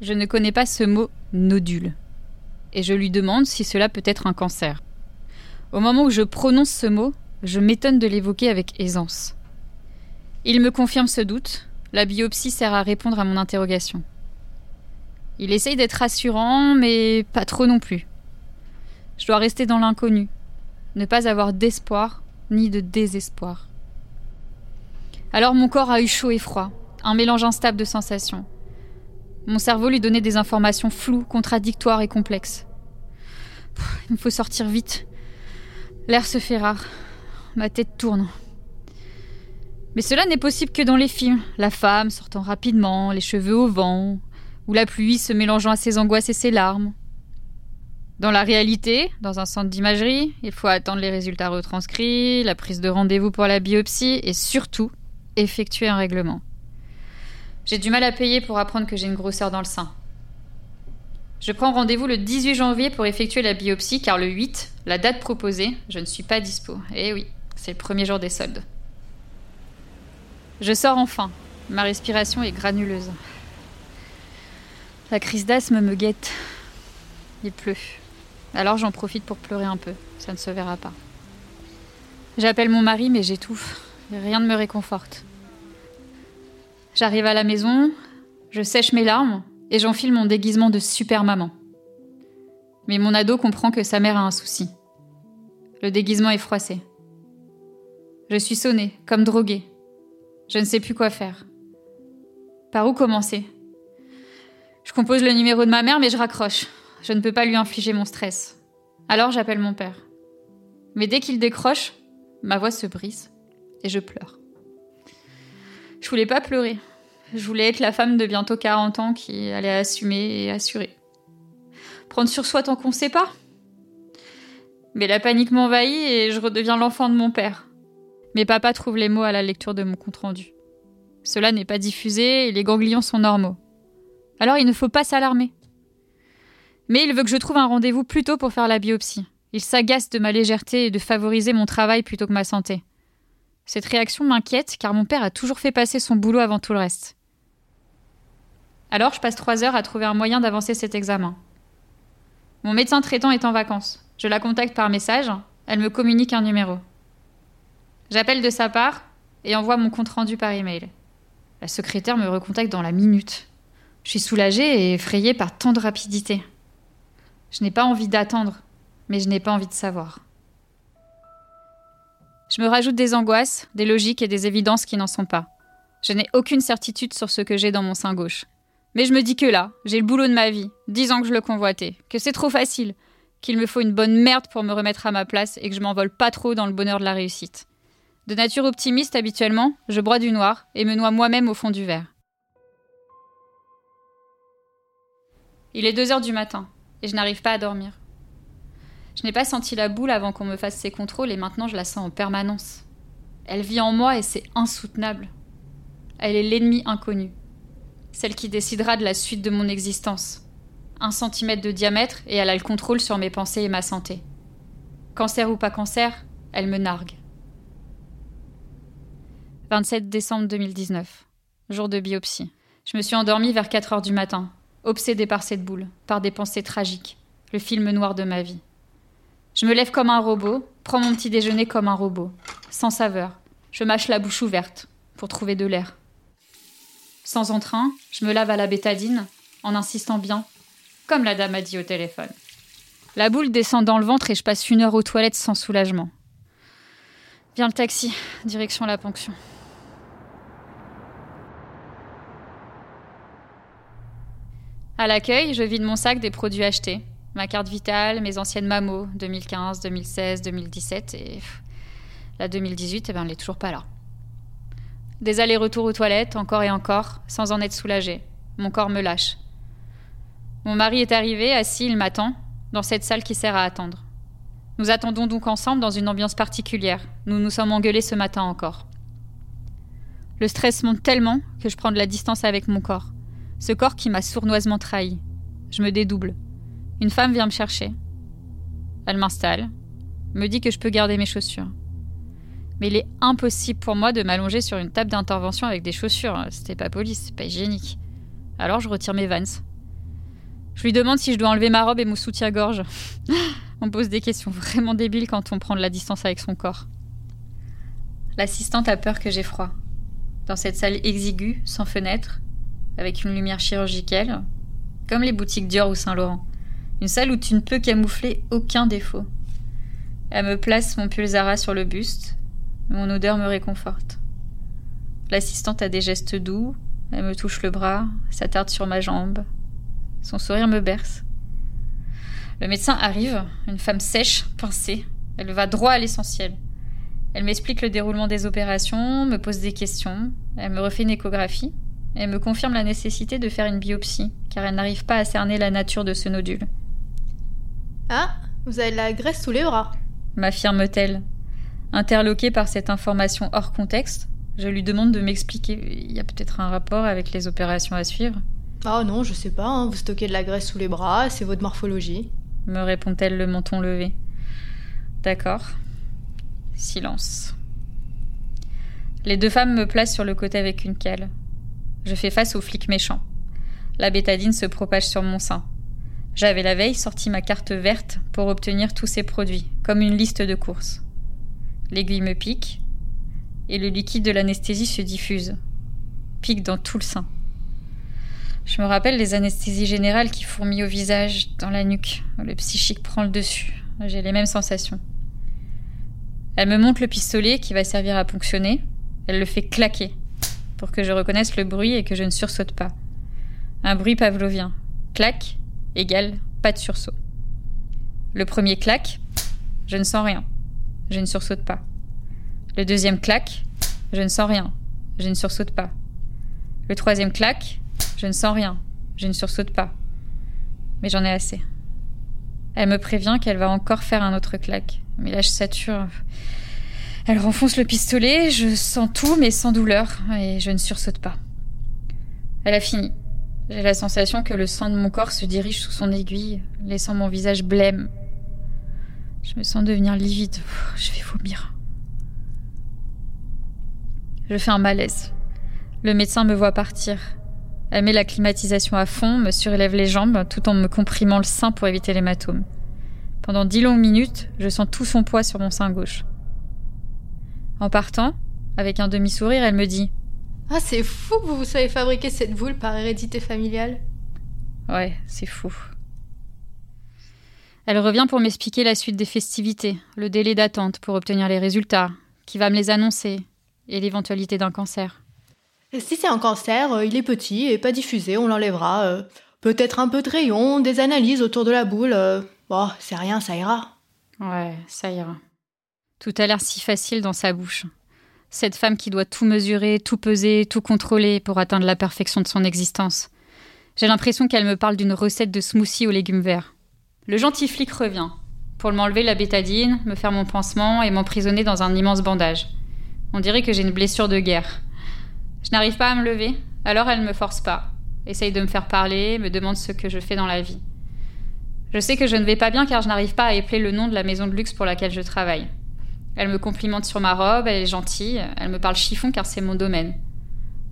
je ne connais pas ce mot nodule. Et je lui demande si cela peut être un cancer. Au moment où je prononce ce mot, je m'étonne de l'évoquer avec aisance. Il me confirme ce doute. La biopsie sert à répondre à mon interrogation. Il essaye d'être rassurant, mais pas trop non plus. Je dois rester dans l'inconnu, ne pas avoir d'espoir ni de désespoir. Alors mon corps a eu chaud et froid, un mélange instable de sensations. Mon cerveau lui donnait des informations floues, contradictoires et complexes. Il me faut sortir vite. L'air se fait rare. Ma tête tourne. Mais cela n'est possible que dans les films. La femme sortant rapidement, les cheveux au vent, ou la pluie se mélangeant à ses angoisses et ses larmes. Dans la réalité, dans un centre d'imagerie, il faut attendre les résultats retranscrits, la prise de rendez-vous pour la biopsie et surtout effectuer un règlement. J'ai du mal à payer pour apprendre que j'ai une grosseur dans le sein. Je prends rendez-vous le 18 janvier pour effectuer la biopsie car le 8, la date proposée, je ne suis pas dispo. Eh oui, c'est le premier jour des soldes. Je sors enfin. Ma respiration est granuleuse. La crise d'asthme me guette. Il pleut. Alors j'en profite pour pleurer un peu. Ça ne se verra pas. J'appelle mon mari mais j'étouffe. Rien ne me réconforte. J'arrive à la maison, je sèche mes larmes et j'enfile mon déguisement de super maman. Mais mon ado comprend que sa mère a un souci. Le déguisement est froissé. Je suis sonnée, comme droguée. Je ne sais plus quoi faire. Par où commencer? Je compose le numéro de ma mère, mais je raccroche. Je ne peux pas lui infliger mon stress. Alors j'appelle mon père. Mais dès qu'il décroche, ma voix se brise et je pleure. Je voulais pas pleurer. Je voulais être la femme de bientôt 40 ans qui allait assumer et assurer. Prendre sur soi tant qu'on sait pas. Mais la panique m'envahit et je redeviens l'enfant de mon père. Mais papa trouve les mots à la lecture de mon compte-rendu. Cela n'est pas diffusé et les ganglions sont normaux. Alors il ne faut pas s'alarmer. Mais il veut que je trouve un rendez-vous plus tôt pour faire la biopsie. Il s'agace de ma légèreté et de favoriser mon travail plutôt que ma santé. Cette réaction m'inquiète car mon père a toujours fait passer son boulot avant tout le reste. Alors je passe trois heures à trouver un moyen d'avancer cet examen. Mon médecin traitant est en vacances. Je la contacte par message, elle me communique un numéro. J'appelle de sa part et envoie mon compte-rendu par email. La secrétaire me recontacte dans la minute. Je suis soulagée et effrayée par tant de rapidité. Je n'ai pas envie d'attendre, mais je n'ai pas envie de savoir. Je me rajoute des angoisses, des logiques et des évidences qui n'en sont pas. Je n'ai aucune certitude sur ce que j'ai dans mon sein gauche. Mais je me dis que là, j'ai le boulot de ma vie, dix ans que je le convoitais, que c'est trop facile, qu'il me faut une bonne merde pour me remettre à ma place et que je m'envole pas trop dans le bonheur de la réussite. De nature optimiste habituellement, je broie du noir et me noie moi-même au fond du verre. Il est deux heures du matin et je n'arrive pas à dormir. Je n'ai pas senti la boule avant qu'on me fasse ces contrôles et maintenant je la sens en permanence. Elle vit en moi et c'est insoutenable. Elle est l'ennemi inconnu. Celle qui décidera de la suite de mon existence. Un centimètre de diamètre et elle a le contrôle sur mes pensées et ma santé. Cancer ou pas cancer, elle me nargue. 27 décembre 2019. Jour de biopsie. Je me suis endormie vers 4 heures du matin, obsédée par cette boule, par des pensées tragiques, le film noir de ma vie. Je me lève comme un robot, prends mon petit déjeuner comme un robot, sans saveur. Je mâche la bouche ouverte pour trouver de l'air. Sans entrain, je me lave à la bétadine, en insistant bien, comme la dame a dit au téléphone. La boule descend dans le ventre et je passe une heure aux toilettes sans soulagement. Viens le taxi, direction la ponction. À l'accueil, je vide mon sac des produits achetés, ma carte vitale, mes anciennes mamos, 2015, 2016, 2017 et la 2018, eh ben, elle n'est toujours pas là. Des allers-retours aux toilettes, encore et encore, sans en être soulagée. Mon corps me lâche. Mon mari est arrivé, assis, il m'attend, dans cette salle qui sert à attendre. Nous attendons donc ensemble dans une ambiance particulière. Nous nous sommes engueulés ce matin encore. Le stress monte tellement que je prends de la distance avec mon corps. Ce corps qui m'a sournoisement trahi. Je me dédouble. Une femme vient me chercher. Elle m'installe, me dit que je peux garder mes chaussures. Mais il est impossible pour moi de m'allonger sur une table d'intervention avec des chaussures. C'était pas poli, c'est pas hygiénique. Alors je retire mes vans. Je lui demande si je dois enlever ma robe et mon soutien-gorge. on pose des questions vraiment débiles quand on prend de la distance avec son corps. L'assistante a peur que j'ai froid. Dans cette salle exiguë, sans fenêtre, avec une lumière chirurgicale, comme les boutiques Dior ou Saint-Laurent. Une salle où tu ne peux camoufler aucun défaut. Elle me place mon pull sur le buste. Mon odeur me réconforte. L'assistante a des gestes doux. Elle me touche le bras, s'attarde sur ma jambe. Son sourire me berce. Le médecin arrive, une femme sèche, pincée. Elle va droit à l'essentiel. Elle m'explique le déroulement des opérations, me pose des questions, elle me refait une échographie, elle me confirme la nécessité de faire une biopsie, car elle n'arrive pas à cerner la nature de ce nodule. Ah, vous avez la graisse sous les bras m'affirme-t-elle. Interloquée par cette information hors contexte, je lui demande de m'expliquer. Il y a peut-être un rapport avec les opérations à suivre Ah non, je sais pas, hein. vous stockez de la graisse sous les bras, c'est votre morphologie. Me répond-elle le menton levé. D'accord. Silence. Les deux femmes me placent sur le côté avec une cale. Je fais face aux flics méchants. La bétadine se propage sur mon sein. J'avais la veille sorti ma carte verte pour obtenir tous ces produits, comme une liste de courses. L'aiguille me pique, et le liquide de l'anesthésie se diffuse, pique dans tout le sein. Je me rappelle les anesthésies générales qui fourmillent au visage, dans la nuque. Le psychique prend le dessus. J'ai les mêmes sensations. Elle me montre le pistolet qui va servir à ponctionner. Elle le fait claquer pour que je reconnaisse le bruit et que je ne sursaute pas. Un bruit pavlovien. Clac égale pas de sursaut. Le premier clac, je ne sens rien. Je ne sursaute pas. Le deuxième clac, je ne sens rien. Je ne sursaute pas. Le troisième clac, je ne sens rien. Je ne sursaute pas. Mais j'en ai assez. Elle me prévient qu'elle va encore faire un autre claque. Mais là, je sature. Elle renfonce le pistolet, je sens tout, mais sans douleur, et je ne sursaute pas. Elle a fini. J'ai la sensation que le sang de mon corps se dirige sous son aiguille, laissant mon visage blême. Je me sens devenir livide. Je vais vomir. Je fais un malaise. Le médecin me voit partir. Elle met la climatisation à fond, me surélève les jambes tout en me comprimant le sein pour éviter l'hématome. Pendant dix longues minutes, je sens tout son poids sur mon sein gauche. En partant, avec un demi-sourire, elle me dit Ah, c'est fou que vous, vous savez fabriquer cette boule par hérédité familiale. Ouais, c'est fou. Elle revient pour m'expliquer la suite des festivités, le délai d'attente pour obtenir les résultats, qui va me les annoncer, et l'éventualité d'un cancer. Si c'est un cancer, euh, il est petit et pas diffusé, on l'enlèvera. Euh, peut-être un peu de rayon, des analyses autour de la boule. euh, Bon, c'est rien, ça ira. Ouais, ça ira. Tout a l'air si facile dans sa bouche. Cette femme qui doit tout mesurer, tout peser, tout contrôler pour atteindre la perfection de son existence. J'ai l'impression qu'elle me parle d'une recette de smoothie aux légumes verts. Le gentil flic revient, pour m'enlever la bétadine, me faire mon pansement et m'emprisonner dans un immense bandage. On dirait que j'ai une blessure de guerre. Je n'arrive pas à me lever, alors elle ne me force pas. Essaye de me faire parler, me demande ce que je fais dans la vie. Je sais que je ne vais pas bien car je n'arrive pas à épeler le nom de la maison de luxe pour laquelle je travaille. Elle me complimente sur ma robe, elle est gentille, elle me parle chiffon car c'est mon domaine.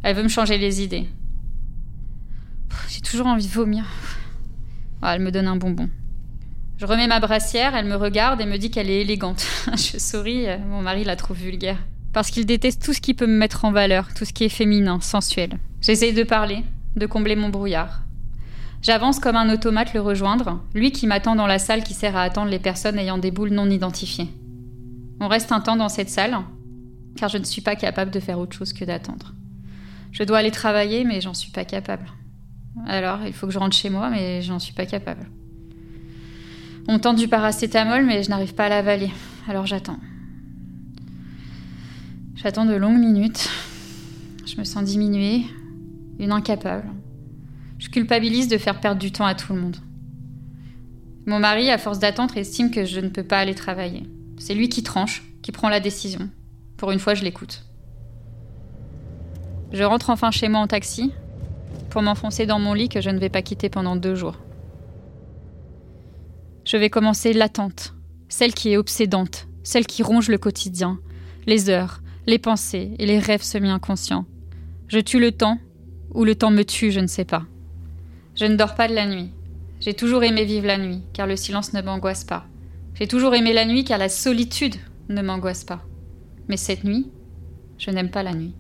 Elle veut me changer les idées. J'ai toujours envie de vomir. Ah, elle me donne un bonbon. Je remets ma brassière, elle me regarde et me dit qu'elle est élégante. je souris, mon mari la trouve vulgaire. Parce qu'il déteste tout ce qui peut me mettre en valeur, tout ce qui est féminin, sensuel. J'essaye de parler, de combler mon brouillard. J'avance comme un automate le rejoindre, lui qui m'attend dans la salle qui sert à attendre les personnes ayant des boules non identifiées. On reste un temps dans cette salle, car je ne suis pas capable de faire autre chose que d'attendre. Je dois aller travailler, mais j'en suis pas capable. Alors, il faut que je rentre chez moi, mais j'en suis pas capable. On tente du paracétamol, mais je n'arrive pas à l'avaler. Alors j'attends. J'attends de longues minutes. Je me sens diminuée, une incapable. Je culpabilise de faire perdre du temps à tout le monde. Mon mari, à force d'attendre, estime que je ne peux pas aller travailler. C'est lui qui tranche, qui prend la décision. Pour une fois, je l'écoute. Je rentre enfin chez moi en taxi pour m'enfoncer dans mon lit que je ne vais pas quitter pendant deux jours. Je vais commencer l'attente, celle qui est obsédante, celle qui ronge le quotidien, les heures, les pensées et les rêves semi-inconscients. Je tue le temps, ou le temps me tue, je ne sais pas. Je ne dors pas de la nuit. J'ai toujours aimé vivre la nuit, car le silence ne m'angoisse pas. J'ai toujours aimé la nuit, car la solitude ne m'angoisse pas. Mais cette nuit, je n'aime pas la nuit.